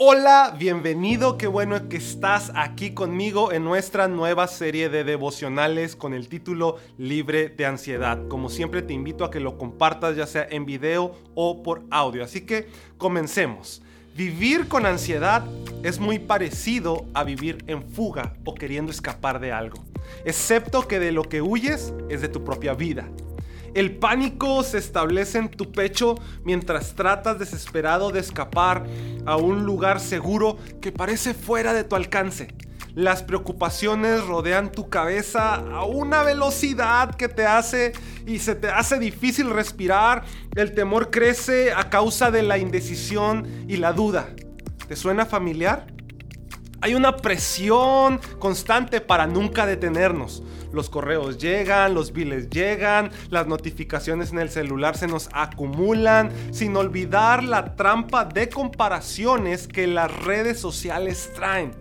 Hola, bienvenido, qué bueno que estás aquí conmigo en nuestra nueva serie de devocionales con el título Libre de Ansiedad. Como siempre te invito a que lo compartas ya sea en video o por audio. Así que comencemos. Vivir con ansiedad es muy parecido a vivir en fuga o queriendo escapar de algo, excepto que de lo que huyes es de tu propia vida. El pánico se establece en tu pecho mientras tratas desesperado de escapar a un lugar seguro que parece fuera de tu alcance. Las preocupaciones rodean tu cabeza a una velocidad que te hace y se te hace difícil respirar. El temor crece a causa de la indecisión y la duda. ¿Te suena familiar? Hay una presión constante para nunca detenernos. Los correos llegan, los biles llegan, las notificaciones en el celular se nos acumulan, sin olvidar la trampa de comparaciones que las redes sociales traen.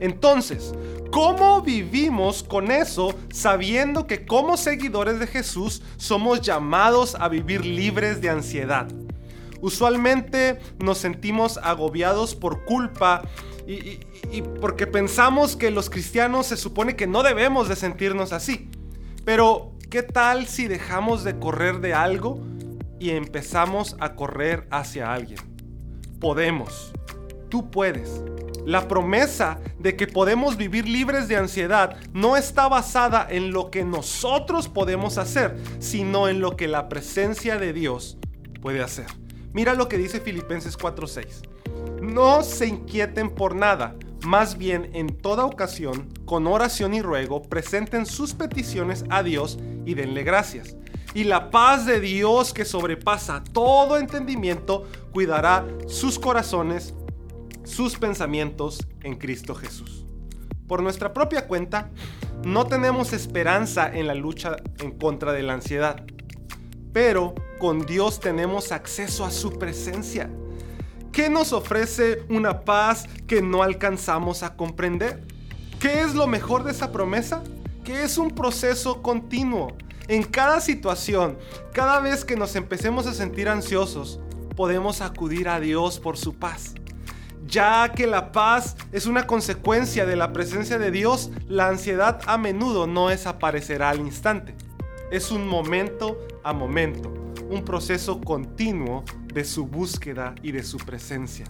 Entonces, ¿cómo vivimos con eso sabiendo que como seguidores de Jesús somos llamados a vivir libres de ansiedad? Usualmente nos sentimos agobiados por culpa y, porque pensamos que los cristianos se supone que no debemos de sentirnos así. Pero, ¿qué tal si dejamos de correr de algo y empezamos a correr hacia alguien? Podemos. Tú puedes. La promesa de que podemos vivir libres de ansiedad no está basada en lo que nosotros podemos hacer, sino en lo que la presencia de Dios puede hacer. Mira lo que dice Filipenses 4:6. No se inquieten por nada, más bien en toda ocasión, con oración y ruego, presenten sus peticiones a Dios y denle gracias. Y la paz de Dios que sobrepasa todo entendimiento cuidará sus corazones, sus pensamientos en Cristo Jesús. Por nuestra propia cuenta, no tenemos esperanza en la lucha en contra de la ansiedad, pero con Dios tenemos acceso a su presencia ¿Qué nos ofrece una paz que no alcanzamos a comprender? ¿Qué es lo mejor de esa promesa? Que es un proceso continuo. En cada situación, cada vez que nos empecemos a sentir ansiosos, podemos acudir a Dios por su paz. Ya que la paz es una consecuencia de la presencia de Dios, la ansiedad a menudo no desaparecerá al instante. Es un momento a momento, un proceso continuo de su búsqueda y de su presencia.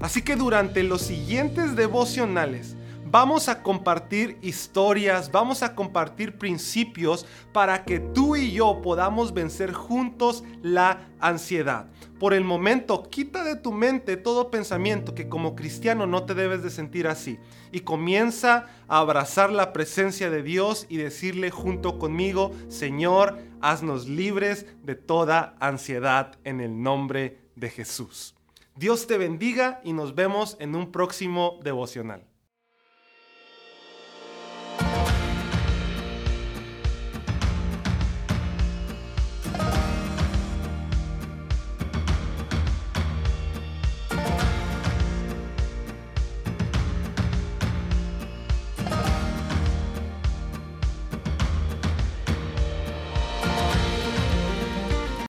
Así que durante los siguientes devocionales vamos a compartir historias, vamos a compartir principios para que tú y yo podamos vencer juntos la ansiedad. Por el momento, quita de tu mente todo pensamiento que como cristiano no te debes de sentir así y comienza a abrazar la presencia de Dios y decirle junto conmigo, Señor, haznos libres de toda ansiedad en el nombre de Jesús. Dios te bendiga y nos vemos en un próximo devocional.